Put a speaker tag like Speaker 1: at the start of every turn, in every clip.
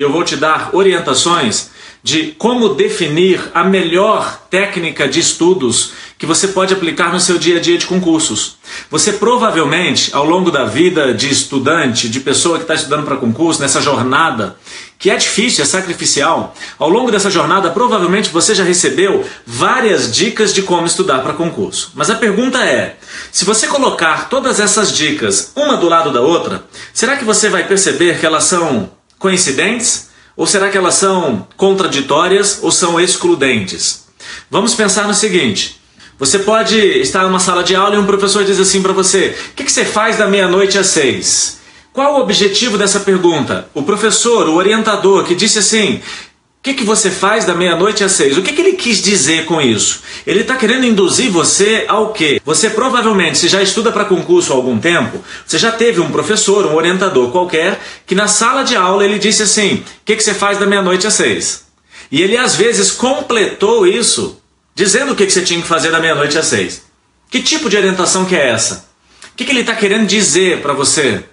Speaker 1: Eu vou te dar orientações de como definir a melhor técnica de estudos que você pode aplicar no seu dia a dia de concursos. Você provavelmente, ao longo da vida de estudante, de pessoa que está estudando para concurso, nessa jornada, que é difícil, é sacrificial, ao longo dessa jornada, provavelmente você já recebeu várias dicas de como estudar para concurso. Mas a pergunta é: se você colocar todas essas dicas uma do lado da outra, será que você vai perceber que elas são coincidentes? Ou será que elas são contraditórias ou são excludentes? Vamos pensar no seguinte: você pode estar numa sala de aula e um professor diz assim para você: O que, que você faz da meia-noite às seis? Qual o objetivo dessa pergunta? O professor, o orientador, que disse assim: que, que você faz da meia-noite às seis? O que, que ele quis dizer com isso? Ele está querendo induzir você ao quê? Você provavelmente, se já estuda para concurso há algum tempo, você já teve um professor, um orientador qualquer, que na sala de aula ele disse assim: o que, que você faz da meia-noite às seis? E ele às vezes completou isso dizendo o que, que você tinha que fazer da meia-noite às seis. Que tipo de orientação que é essa? O que, que ele está querendo dizer para você?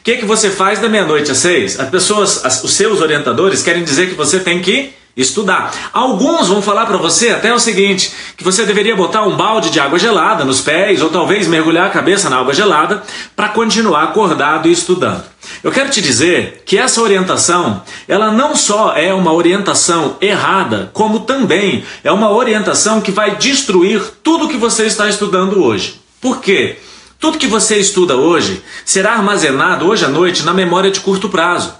Speaker 1: O que, que você faz da meia-noite às seis? As pessoas, as, os seus orientadores querem dizer que você tem que estudar. Alguns vão falar para você até o seguinte, que você deveria botar um balde de água gelada nos pés ou talvez mergulhar a cabeça na água gelada para continuar acordado e estudando. Eu quero te dizer que essa orientação, ela não só é uma orientação errada, como também é uma orientação que vai destruir tudo que você está estudando hoje. Por quê? Tudo que você estuda hoje será armazenado hoje à noite na memória de curto prazo.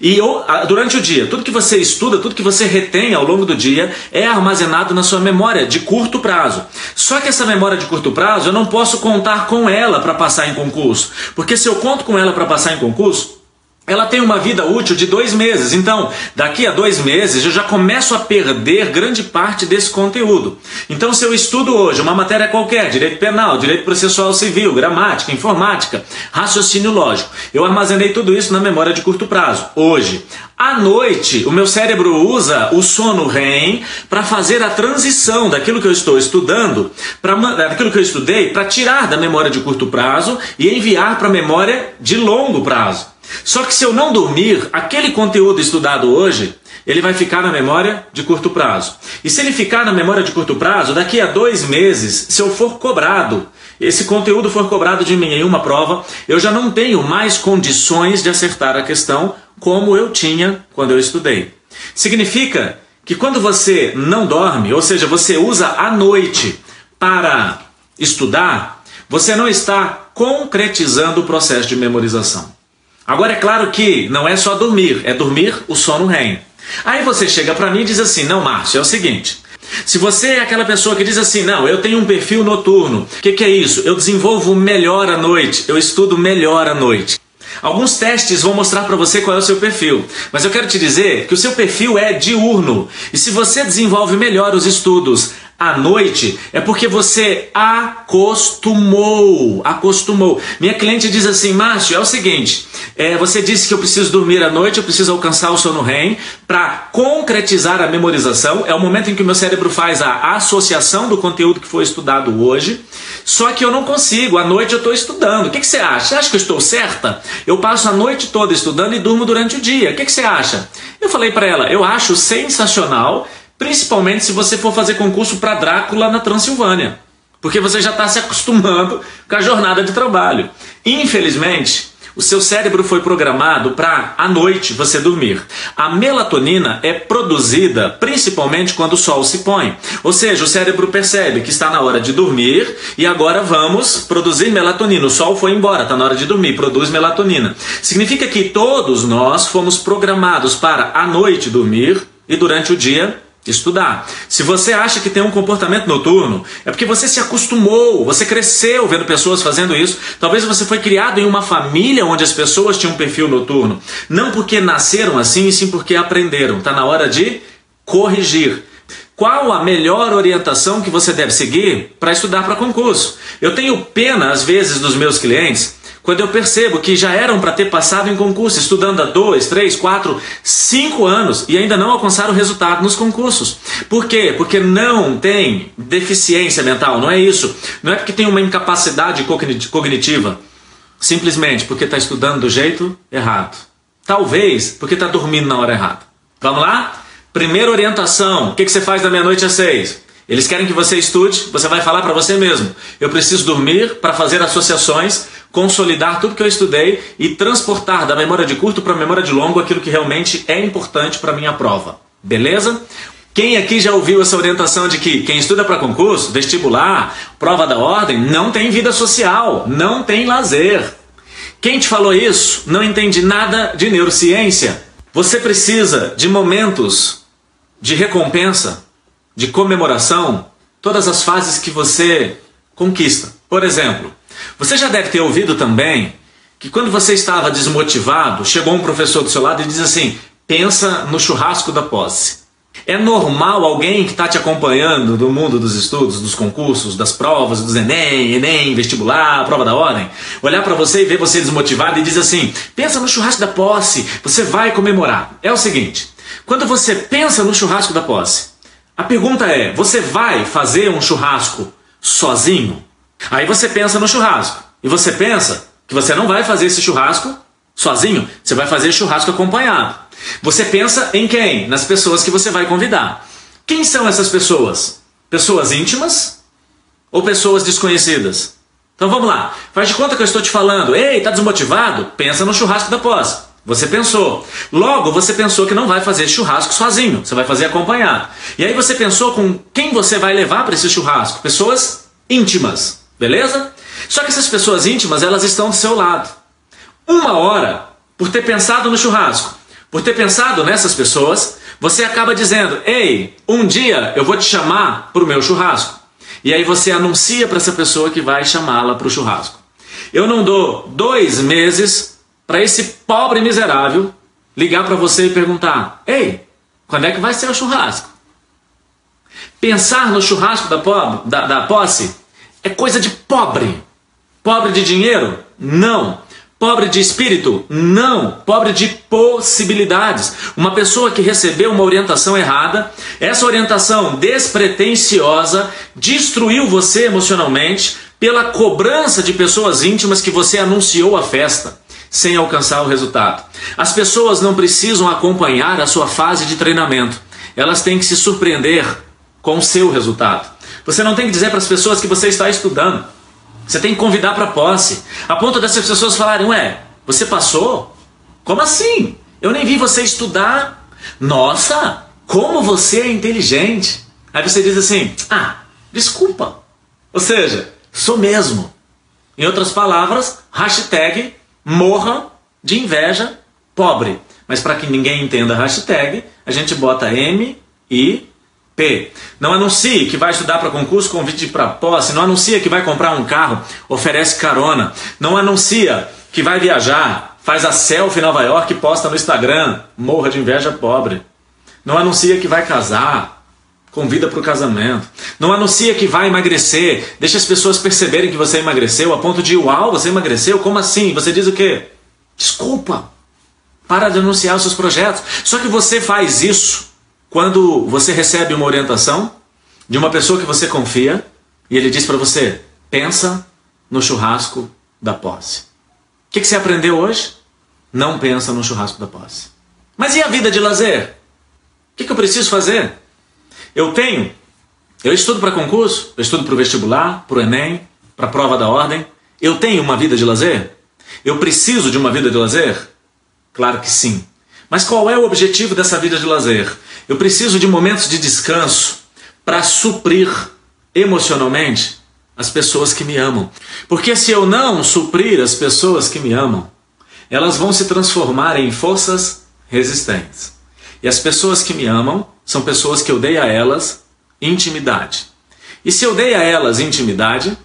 Speaker 1: E durante o dia, tudo que você estuda, tudo que você retém ao longo do dia é armazenado na sua memória de curto prazo. Só que essa memória de curto prazo eu não posso contar com ela para passar em concurso. Porque se eu conto com ela para passar em concurso, ela tem uma vida útil de dois meses. Então, daqui a dois meses eu já começo a perder grande parte desse conteúdo. Então, se eu estudo hoje uma matéria qualquer, direito penal, direito processual civil, gramática, informática, raciocínio lógico, eu armazenei tudo isso na memória de curto prazo. Hoje, à noite, o meu cérebro usa o sono REM para fazer a transição daquilo que eu estou estudando, para daquilo que eu estudei, para tirar da memória de curto prazo e enviar para a memória de longo prazo. Só que se eu não dormir, aquele conteúdo estudado hoje, ele vai ficar na memória de curto prazo. E se ele ficar na memória de curto prazo, daqui a dois meses, se eu for cobrado, esse conteúdo for cobrado de mim em uma prova, eu já não tenho mais condições de acertar a questão como eu tinha quando eu estudei. Significa que quando você não dorme, ou seja, você usa a noite para estudar, você não está concretizando o processo de memorização. Agora é claro que não é só dormir, é dormir o sono REM. Aí você chega para mim e diz assim: "Não, Márcio, é o seguinte, se você é aquela pessoa que diz assim, não, eu tenho um perfil noturno, o que, que, é isso? Eu desenvolvo melhor à noite, eu estudo melhor à noite. Alguns testes vão mostrar para você qual é o seu perfil, mas eu quero te dizer que o seu perfil é diurno. E se você desenvolve melhor os estudos à noite, é porque você acostumou. Acostumou. Minha cliente diz assim, Márcio, é o seguinte: é, você disse que eu preciso dormir à noite, eu preciso alcançar o sono REM para concretizar a memorização. É o momento em que o meu cérebro faz a associação do conteúdo que foi estudado hoje. Só que eu não consigo, à noite eu estou estudando. O que, que, você acha? Você acha que eu estou certa? Eu passo a noite toda estudando e durmo durante o dia. O que, que você acha? Eu falei para ela, eu acho sensacional Principalmente se você for fazer concurso para Drácula na Transilvânia. Porque você já está se acostumando com a jornada de trabalho. Infelizmente, o seu cérebro foi programado para à noite você dormir. A melatonina é produzida principalmente quando o sol se põe. Ou seja, o cérebro percebe que está na hora de dormir e agora vamos produzir melatonina. O sol foi embora, está na hora de dormir, produz melatonina. Significa que todos nós fomos programados para à noite dormir e durante o dia Estudar. Se você acha que tem um comportamento noturno, é porque você se acostumou, você cresceu vendo pessoas fazendo isso. Talvez você foi criado em uma família onde as pessoas tinham um perfil noturno. Não porque nasceram assim, e sim porque aprenderam. Está na hora de corrigir. Qual a melhor orientação que você deve seguir para estudar para concurso? Eu tenho pena, às vezes, dos meus clientes quando eu percebo que já eram para ter passado em concurso, estudando há dois, três, quatro, cinco anos e ainda não alcançaram resultado nos concursos. Por quê? Porque não tem deficiência mental, não é isso. Não é porque tem uma incapacidade cognitiva, simplesmente porque está estudando do jeito errado. Talvez porque está dormindo na hora errada. Vamos lá? Primeira orientação: o que, que você faz da meia-noite às seis? Eles querem que você estude, você vai falar para você mesmo. Eu preciso dormir para fazer associações, consolidar tudo que eu estudei e transportar da memória de curto para a memória de longo aquilo que realmente é importante para minha prova. Beleza? Quem aqui já ouviu essa orientação de que quem estuda para concurso, vestibular, prova da ordem, não tem vida social, não tem lazer? Quem te falou isso não entende nada de neurociência. Você precisa de momentos de recompensa de comemoração todas as fases que você conquista. Por exemplo, você já deve ter ouvido também que quando você estava desmotivado, chegou um professor do seu lado e diz assim: pensa no churrasco da posse. É normal alguém que está te acompanhando do mundo dos estudos, dos concursos, das provas, dos Enem, Enem, vestibular, prova da ordem, olhar para você e ver você desmotivado e diz assim: pensa no churrasco da posse, você vai comemorar. É o seguinte: quando você pensa no churrasco da posse, a pergunta é: você vai fazer um churrasco sozinho? Aí você pensa no churrasco. E você pensa que você não vai fazer esse churrasco sozinho, você vai fazer churrasco acompanhado. Você pensa em quem? Nas pessoas que você vai convidar. Quem são essas pessoas? Pessoas íntimas ou pessoas desconhecidas? Então vamos lá. Faz de conta que eu estou te falando. Ei, tá desmotivado? Pensa no churrasco da posse. Você pensou. Logo, você pensou que não vai fazer churrasco sozinho, você vai fazer acompanhado. E aí você pensou com quem você vai levar para esse churrasco? Pessoas íntimas, beleza? Só que essas pessoas íntimas, elas estão do seu lado. Uma hora, por ter pensado no churrasco, por ter pensado nessas pessoas, você acaba dizendo: Ei, um dia eu vou te chamar para o meu churrasco. E aí você anuncia para essa pessoa que vai chamá-la para o churrasco. Eu não dou dois meses para esse pobre miserável ligar para você e perguntar: Ei, quando é que vai ser o churrasco? Pensar no churrasco da, da, da posse é coisa de pobre. Pobre de dinheiro? Não. Pobre de espírito? Não. Pobre de possibilidades. Uma pessoa que recebeu uma orientação errada, essa orientação despretensiosa destruiu você emocionalmente pela cobrança de pessoas íntimas que você anunciou a festa sem alcançar o resultado. As pessoas não precisam acompanhar a sua fase de treinamento, elas têm que se surpreender com o seu resultado. Você não tem que dizer para as pessoas que você está estudando. Você tem que convidar para posse, a ponto dessas pessoas falarem: Ué, você passou? Como assim? Eu nem vi você estudar. Nossa, como você é inteligente. Aí você diz assim: Ah, desculpa. Ou seja, sou mesmo. Em outras palavras, hashtag morra de inveja pobre. Mas para que ninguém entenda a hashtag, a gente bota M e P. Não anuncie que vai estudar para concurso, convite para posse. Não anuncia que vai comprar um carro, oferece carona. Não anuncia que vai viajar, faz a selfie em Nova York e posta no Instagram. Morra de inveja pobre. Não anuncia que vai casar, convida para o casamento. Não anuncia que vai emagrecer, deixa as pessoas perceberem que você emagreceu a ponto de, uau, você emagreceu? Como assim? Você diz o quê? Desculpa. Para de anunciar os seus projetos. Só que você faz isso quando você recebe uma orientação de uma pessoa que você confia e ele diz para você: pensa no churrasco da posse. O que, que você aprendeu hoje? Não pensa no churrasco da posse. Mas e a vida de lazer? O que, que eu preciso fazer? Eu tenho, eu estudo para concurso, eu estudo para o vestibular, para o Enem, para a prova da ordem. Eu tenho uma vida de lazer? Eu preciso de uma vida de lazer? Claro que sim. Mas qual é o objetivo dessa vida de lazer? Eu preciso de momentos de descanso para suprir emocionalmente as pessoas que me amam. Porque se eu não suprir as pessoas que me amam, elas vão se transformar em forças resistentes. E as pessoas que me amam são pessoas que eu dei a elas intimidade. E se eu dei a elas intimidade,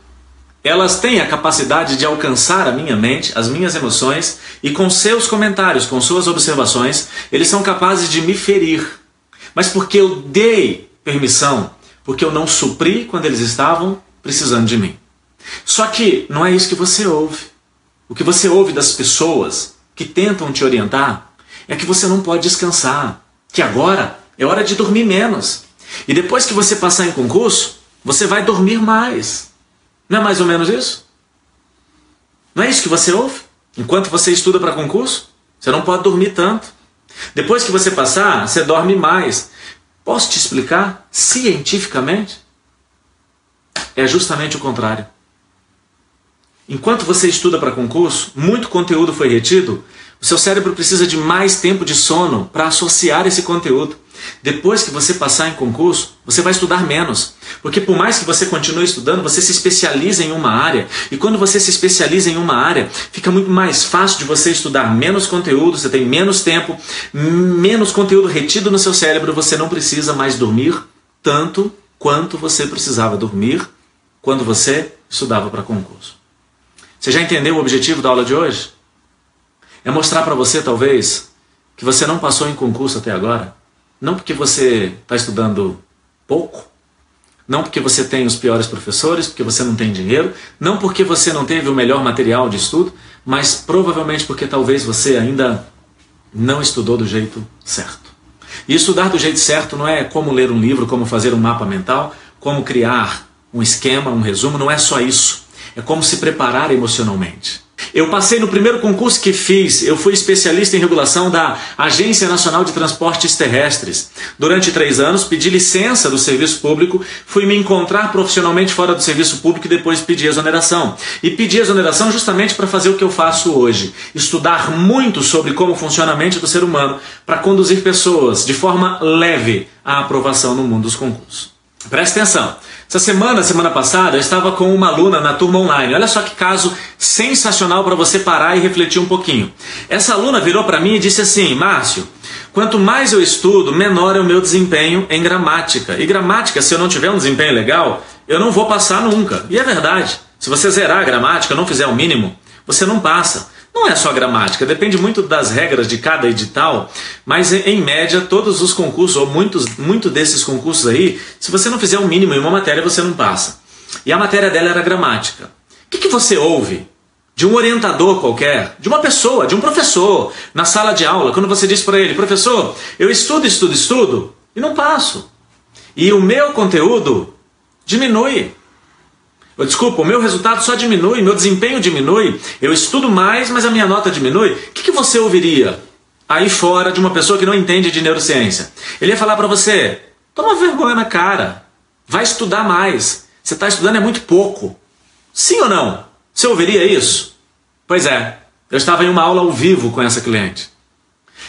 Speaker 1: elas têm a capacidade de alcançar a minha mente, as minhas emoções, e com seus comentários, com suas observações, eles são capazes de me ferir. Mas porque eu dei permissão, porque eu não supri quando eles estavam precisando de mim. Só que não é isso que você ouve. O que você ouve das pessoas que tentam te orientar é que você não pode descansar, que agora é hora de dormir menos. E depois que você passar em concurso, você vai dormir mais. Não é mais ou menos isso? Não é isso que você ouve? Enquanto você estuda para concurso? Você não pode dormir tanto. Depois que você passar, você dorme mais. Posso te explicar cientificamente? É justamente o contrário. Enquanto você estuda para concurso, muito conteúdo foi retido, o seu cérebro precisa de mais tempo de sono para associar esse conteúdo. Depois que você passar em concurso, você vai estudar menos. Porque por mais que você continue estudando, você se especializa em uma área. E quando você se especializa em uma área, fica muito mais fácil de você estudar menos conteúdo, você tem menos tempo, menos conteúdo retido no seu cérebro, você não precisa mais dormir tanto quanto você precisava dormir quando você estudava para concurso. Você já entendeu o objetivo da aula de hoje? É mostrar para você, talvez, que você não passou em concurso até agora. Não porque você está estudando pouco, não porque você tem os piores professores, porque você não tem dinheiro, não porque você não teve o melhor material de estudo, mas provavelmente porque talvez você ainda não estudou do jeito certo. E estudar do jeito certo não é como ler um livro, como fazer um mapa mental, como criar um esquema, um resumo, não é só isso. É como se preparar emocionalmente. Eu passei no primeiro concurso que fiz, eu fui especialista em regulação da Agência Nacional de Transportes Terrestres. Durante três anos, pedi licença do serviço público, fui me encontrar profissionalmente fora do serviço público e depois pedi exoneração. E pedi exoneração justamente para fazer o que eu faço hoje: estudar muito sobre como funciona a mente do ser humano para conduzir pessoas de forma leve à aprovação no mundo dos concursos. Presta atenção. Essa semana, semana passada, eu estava com uma aluna na turma online. Olha só que caso sensacional para você parar e refletir um pouquinho. Essa aluna virou para mim e disse assim: Márcio, quanto mais eu estudo, menor é o meu desempenho em gramática. E gramática, se eu não tiver um desempenho legal, eu não vou passar nunca. E é verdade. Se você zerar a gramática, não fizer o mínimo, você não passa. Não é só gramática, depende muito das regras de cada edital, mas em média todos os concursos, ou muitos, muito desses concursos aí, se você não fizer o um mínimo em uma matéria, você não passa. E a matéria dela era gramática. O que, que você ouve de um orientador qualquer, de uma pessoa, de um professor, na sala de aula, quando você diz para ele, professor, eu estudo, estudo, estudo, e não passo. E o meu conteúdo diminui. Desculpa, o meu resultado só diminui, meu desempenho diminui, eu estudo mais, mas a minha nota diminui. O que, que você ouviria aí fora de uma pessoa que não entende de neurociência? Ele ia falar para você: toma vergonha na cara, vai estudar mais. Você está estudando é muito pouco. Sim ou não? Você ouviria isso? Pois é, eu estava em uma aula ao vivo com essa cliente.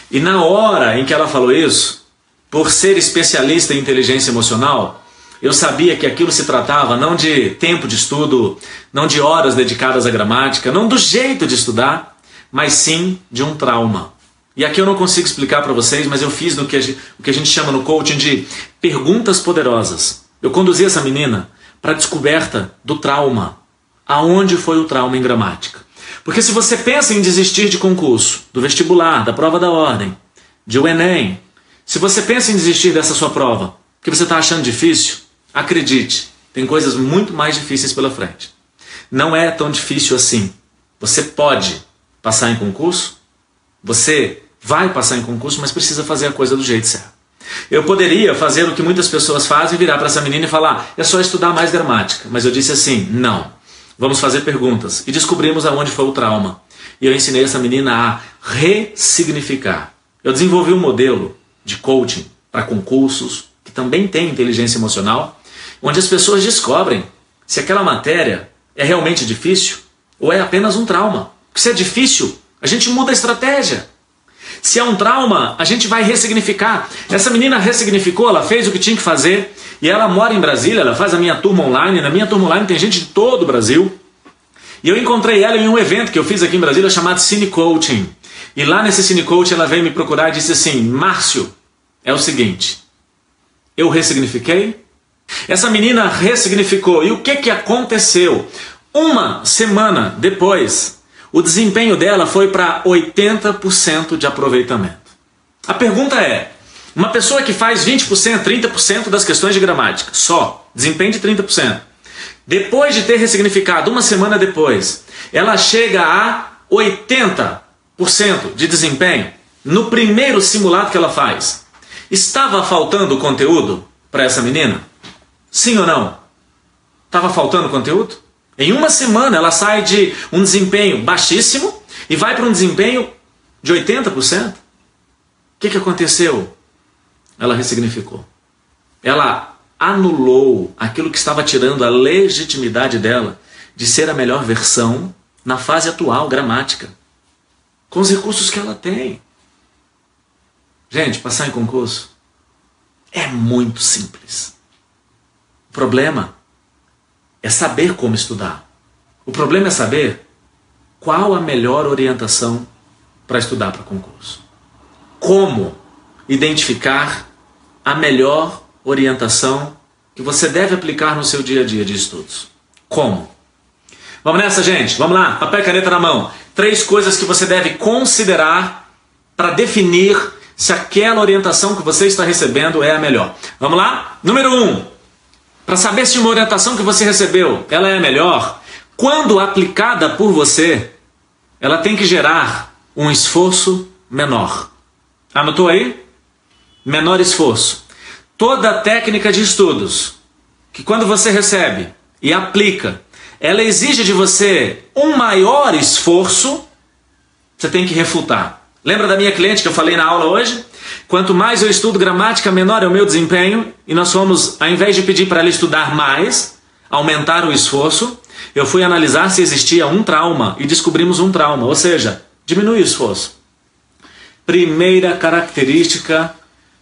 Speaker 1: E na hora em que ela falou isso, por ser especialista em inteligência emocional, eu sabia que aquilo se tratava não de tempo de estudo, não de horas dedicadas à gramática, não do jeito de estudar, mas sim de um trauma. E aqui eu não consigo explicar para vocês, mas eu fiz no que a, gente, o que a gente chama no coaching de perguntas poderosas. Eu conduzi essa menina para a descoberta do trauma. Aonde foi o trauma em gramática? Porque se você pensa em desistir de concurso, do vestibular, da prova da ordem, de o Enem, se você pensa em desistir dessa sua prova, porque você está achando difícil, Acredite, tem coisas muito mais difíceis pela frente. Não é tão difícil assim. Você pode passar em concurso, você vai passar em concurso, mas precisa fazer a coisa do jeito certo. Eu poderia fazer o que muitas pessoas fazem, virar para essa menina e falar: é só estudar mais gramática. Mas eu disse assim: não. Vamos fazer perguntas. E descobrimos aonde foi o trauma. E eu ensinei essa menina a ressignificar. Eu desenvolvi um modelo de coaching para concursos, que também tem inteligência emocional, onde as pessoas descobrem se aquela matéria é realmente difícil ou é apenas um trauma. Porque se é difícil, a gente muda a estratégia. Se é um trauma, a gente vai ressignificar. Essa menina ressignificou, ela fez o que tinha que fazer e ela mora em Brasília, ela faz a minha turma online. Na minha turma online tem gente de todo o Brasil. E eu encontrei ela em um evento que eu fiz aqui em Brasília chamado Cine Coaching. E lá nesse Cine Coaching ela veio me procurar e disse assim: Márcio, é o seguinte, eu ressignifiquei, essa menina ressignificou. E o que, que aconteceu? Uma semana depois, o desempenho dela foi para 80% de aproveitamento. A pergunta é: uma pessoa que faz 20%, 30% das questões de gramática, só, desempenho de 30%, depois de ter ressignificado, uma semana depois, ela chega a 80% de desempenho no primeiro simulado que ela faz. Estava faltando conteúdo para essa menina? Sim ou não? Estava faltando conteúdo? Em uma semana ela sai de um desempenho baixíssimo e vai para um desempenho de 80%? O que, que aconteceu? Ela ressignificou. Ela anulou aquilo que estava tirando a legitimidade dela de ser a melhor versão na fase atual, gramática, com os recursos que ela tem. Gente, passar em concurso é muito simples. O problema é saber como estudar. O problema é saber qual a melhor orientação para estudar para concurso. Como identificar a melhor orientação que você deve aplicar no seu dia a dia de estudos. Como? Vamos nessa, gente? Vamos lá, papel e caneta na mão. Três coisas que você deve considerar para definir se aquela orientação que você está recebendo é a melhor. Vamos lá? Número um, para saber se uma orientação que você recebeu ela é melhor, quando aplicada por você, ela tem que gerar um esforço menor. Anotou aí? Menor esforço. Toda técnica de estudos que quando você recebe e aplica, ela exige de você um maior esforço, você tem que refutar. Lembra da minha cliente que eu falei na aula hoje? Quanto mais eu estudo gramática, menor é o meu desempenho. E nós fomos, ao invés de pedir para ela estudar mais, aumentar o esforço, eu fui analisar se existia um trauma e descobrimos um trauma, ou seja, diminui o esforço. Primeira característica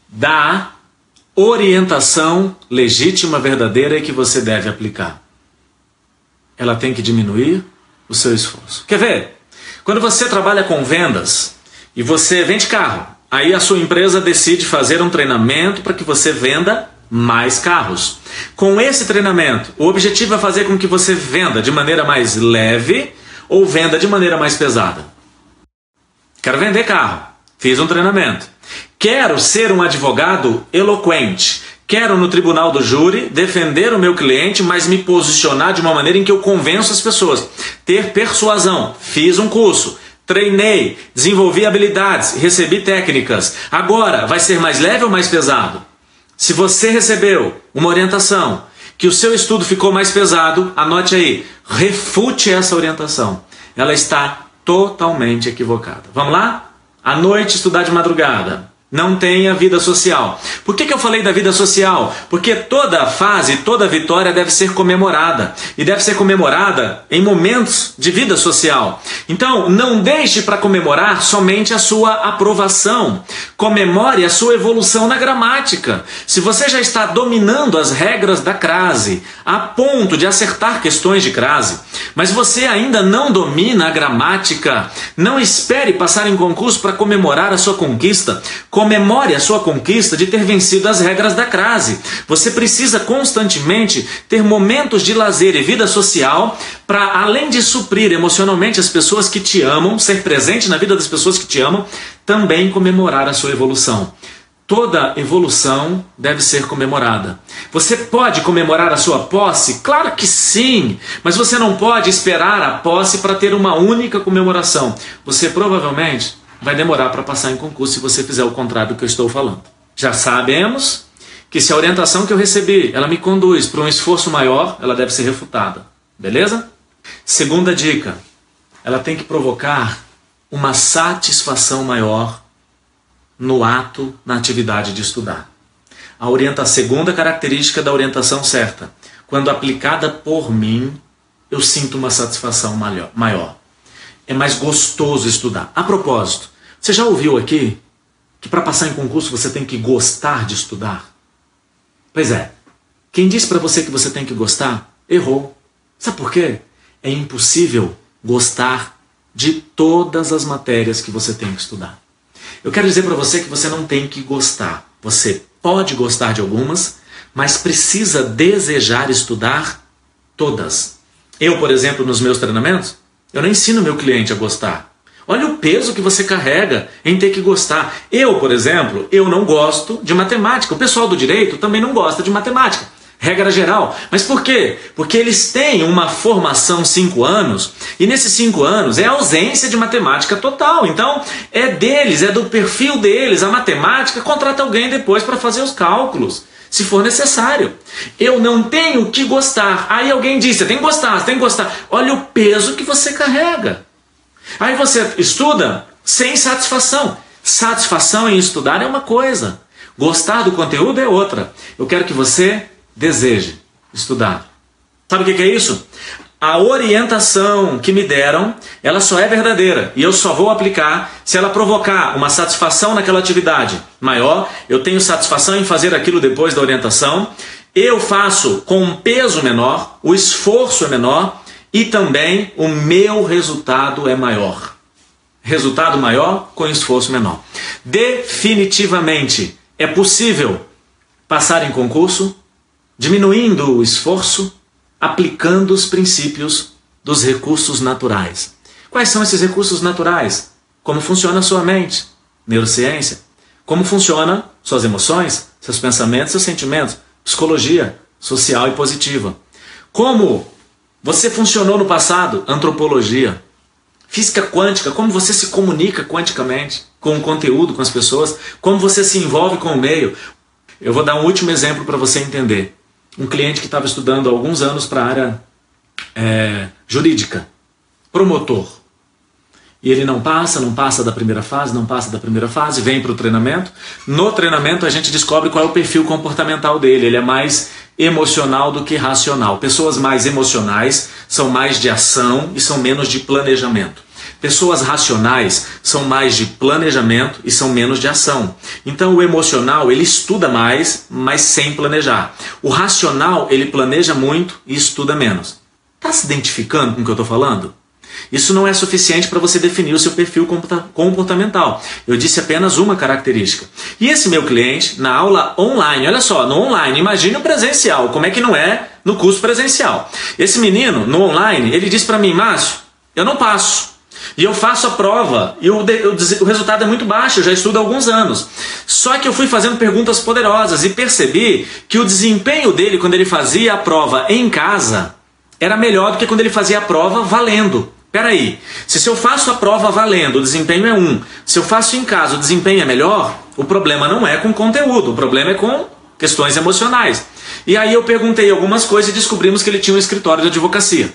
Speaker 1: da orientação legítima, verdadeira e que você deve aplicar. Ela tem que diminuir o seu esforço. Quer ver? Quando você trabalha com vendas, e você vende carro. Aí a sua empresa decide fazer um treinamento para que você venda mais carros. Com esse treinamento, o objetivo é fazer com que você venda de maneira mais leve ou venda de maneira mais pesada. Quero vender carro. Fiz um treinamento. Quero ser um advogado eloquente. Quero no tribunal do júri defender o meu cliente, mas me posicionar de uma maneira em que eu convenço as pessoas. Ter persuasão. Fiz um curso treinei, desenvolvi habilidades, recebi técnicas. Agora, vai ser mais leve ou mais pesado? Se você recebeu uma orientação que o seu estudo ficou mais pesado, anote aí, refute essa orientação. Ela está totalmente equivocada. Vamos lá? À noite, estudar de madrugada não tenha vida social. Por que, que eu falei da vida social? Porque toda fase, toda vitória deve ser comemorada. E deve ser comemorada em momentos de vida social. Então, não deixe para comemorar somente a sua aprovação. Comemore a sua evolução na gramática. Se você já está dominando as regras da crase, a ponto de acertar questões de crase, mas você ainda não domina a gramática, não espere passar em concurso para comemorar a sua conquista Comemore a sua conquista de ter vencido as regras da crase. Você precisa constantemente ter momentos de lazer e vida social para, além de suprir emocionalmente as pessoas que te amam, ser presente na vida das pessoas que te amam, também comemorar a sua evolução. Toda evolução deve ser comemorada. Você pode comemorar a sua posse? Claro que sim, mas você não pode esperar a posse para ter uma única comemoração. Você provavelmente vai demorar para passar em concurso se você fizer o contrário do que eu estou falando. Já sabemos que se a orientação que eu recebi, ela me conduz para um esforço maior, ela deve ser refutada. Beleza? Segunda dica, ela tem que provocar uma satisfação maior no ato, na atividade de estudar. A, orienta, a segunda característica da orientação certa, quando aplicada por mim, eu sinto uma satisfação maior é mais gostoso estudar. A propósito, você já ouviu aqui que para passar em concurso você tem que gostar de estudar? Pois é. Quem disse para você que você tem que gostar, errou. Sabe por quê? É impossível gostar de todas as matérias que você tem que estudar. Eu quero dizer para você que você não tem que gostar. Você pode gostar de algumas, mas precisa desejar estudar todas. Eu, por exemplo, nos meus treinamentos, eu não ensino meu cliente a gostar. Olha o peso que você carrega em ter que gostar. Eu, por exemplo, eu não gosto de matemática. O pessoal do direito também não gosta de matemática. Regra geral. Mas por quê? Porque eles têm uma formação cinco anos e nesses cinco anos é ausência de matemática total. Então é deles, é do perfil deles. A matemática contrata alguém depois para fazer os cálculos se for necessário. Eu não tenho que gostar. Aí alguém diz: você tem que gostar, você tem que gostar. Olha o peso que você carrega. Aí você estuda sem satisfação. Satisfação em estudar é uma coisa, gostar do conteúdo é outra. Eu quero que você deseje estudar. Sabe o que é isso? A orientação que me deram, ela só é verdadeira e eu só vou aplicar se ela provocar uma satisfação naquela atividade maior. Eu tenho satisfação em fazer aquilo depois da orientação. Eu faço com um peso menor, o esforço é menor e também o meu resultado é maior. Resultado maior com esforço menor. Definitivamente é possível passar em concurso diminuindo o esforço aplicando os princípios dos recursos naturais. Quais são esses recursos naturais? Como funciona a sua mente? Neurociência. Como funciona suas emoções, seus pensamentos, seus sentimentos? Psicologia social e positiva. Como você funcionou no passado? Antropologia. Física quântica, como você se comunica quanticamente com o conteúdo, com as pessoas, como você se envolve com o meio. Eu vou dar um último exemplo para você entender um cliente que estava estudando há alguns anos para a área é, jurídica, promotor. E ele não passa, não passa da primeira fase, não passa da primeira fase, vem para o treinamento. No treinamento a gente descobre qual é o perfil comportamental dele. Ele é mais emocional do que racional. Pessoas mais emocionais são mais de ação e são menos de planejamento. Pessoas racionais são mais de planejamento e são menos de ação. Então o emocional, ele estuda mais, mas sem planejar. O racional, ele planeja muito e estuda menos. Está se identificando com o que eu estou falando? Isso não é suficiente para você definir o seu perfil comportamental. Eu disse apenas uma característica. E esse meu cliente, na aula online, olha só, no online, imagine o presencial, como é que não é no curso presencial. Esse menino, no online, ele disse para mim, Márcio, eu não passo. E eu faço a prova e o, o, o, resultado é muito baixo, eu já estudo há alguns anos. Só que eu fui fazendo perguntas poderosas e percebi que o desempenho dele quando ele fazia a prova em casa era melhor do que quando ele fazia a prova valendo. Peraí, se eu faço a prova valendo, o desempenho é um. Se eu faço em casa, o desempenho é melhor, o problema não é com conteúdo, o problema é com questões emocionais. E aí eu perguntei algumas coisas e descobrimos que ele tinha um escritório de advocacia.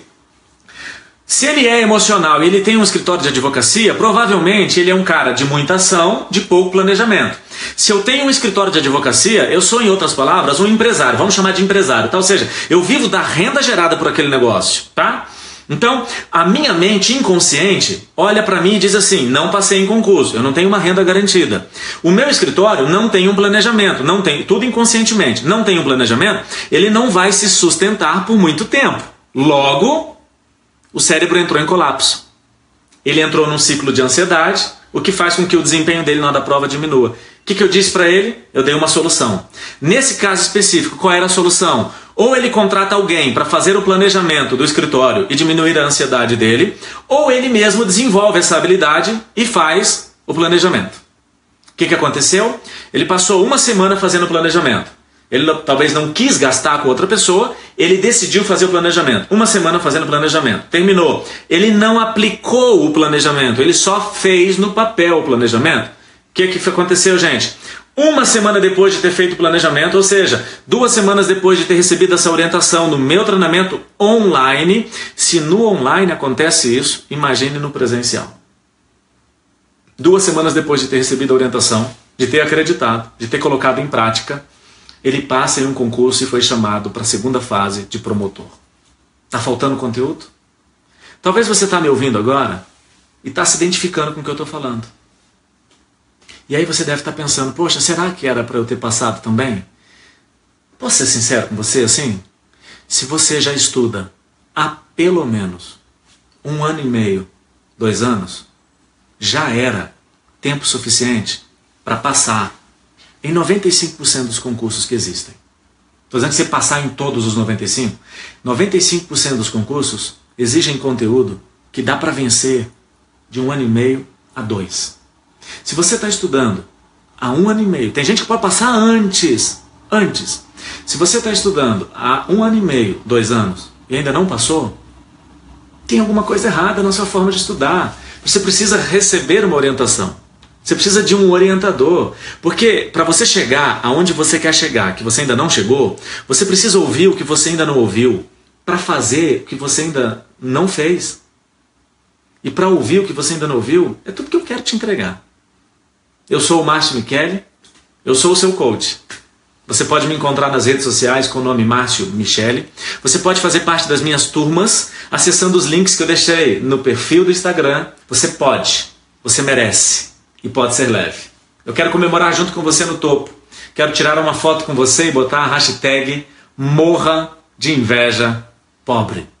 Speaker 1: Se ele é emocional e ele tem um escritório de advocacia, provavelmente ele é um cara de muita ação, de pouco planejamento. Se eu tenho um escritório de advocacia, eu sou, em outras palavras, um empresário, vamos chamar de empresário, tá? ou seja, eu vivo da renda gerada por aquele negócio, tá? Então, a minha mente inconsciente olha para mim e diz assim: não passei em concurso, eu não tenho uma renda garantida. O meu escritório não tem um planejamento, não tem, tudo inconscientemente, não tem um planejamento, ele não vai se sustentar por muito tempo. Logo, o cérebro entrou em colapso. Ele entrou num ciclo de ansiedade, o que faz com que o desempenho dele na hora da prova diminua. O que, que eu disse para ele? Eu dei uma solução. Nesse caso específico, qual era a solução? Ou ele contrata alguém para fazer o planejamento do escritório e diminuir a ansiedade dele, ou ele mesmo desenvolve essa habilidade e faz o planejamento. O que, que aconteceu? Ele passou uma semana fazendo o planejamento. Ele talvez não quis gastar com outra pessoa, ele decidiu fazer o planejamento. Uma semana fazendo planejamento. Terminou. Ele não aplicou o planejamento, ele só fez no papel o planejamento. O que, que aconteceu, gente? Uma semana depois de ter feito o planejamento, ou seja, duas semanas depois de ter recebido essa orientação no meu treinamento online, se no online acontece isso, imagine no presencial. Duas semanas depois de ter recebido a orientação, de ter acreditado, de ter colocado em prática, ele passa em um concurso e foi chamado para a segunda fase de promotor. Está faltando conteúdo? Talvez você está me ouvindo agora e está se identificando com o que eu estou falando. E aí você deve estar tá pensando, poxa, será que era para eu ter passado também? Posso ser sincero com você assim? Se você já estuda há pelo menos um ano e meio, dois anos, já era tempo suficiente para passar em 95% dos concursos que existem. Estou dizendo que você passar em todos os 95%, 95% dos concursos exigem conteúdo que dá para vencer de um ano e meio a dois. Se você está estudando há um ano e meio, tem gente que pode passar antes, antes. Se você está estudando há um ano e meio, dois anos, e ainda não passou, tem alguma coisa errada na sua forma de estudar. Você precisa receber uma orientação. Você precisa de um orientador, porque para você chegar aonde você quer chegar, que você ainda não chegou, você precisa ouvir o que você ainda não ouviu, para fazer o que você ainda não fez. e para ouvir o que você ainda não ouviu, é tudo que eu quero te entregar. Eu sou o Márcio Michele, eu sou o seu coach. Você pode me encontrar nas redes sociais com o nome Márcio Michele. Você pode fazer parte das minhas turmas acessando os links que eu deixei no perfil do Instagram. Você pode, você merece e pode ser leve. Eu quero comemorar junto com você no topo. Quero tirar uma foto com você e botar a hashtag Morra de Inveja Pobre.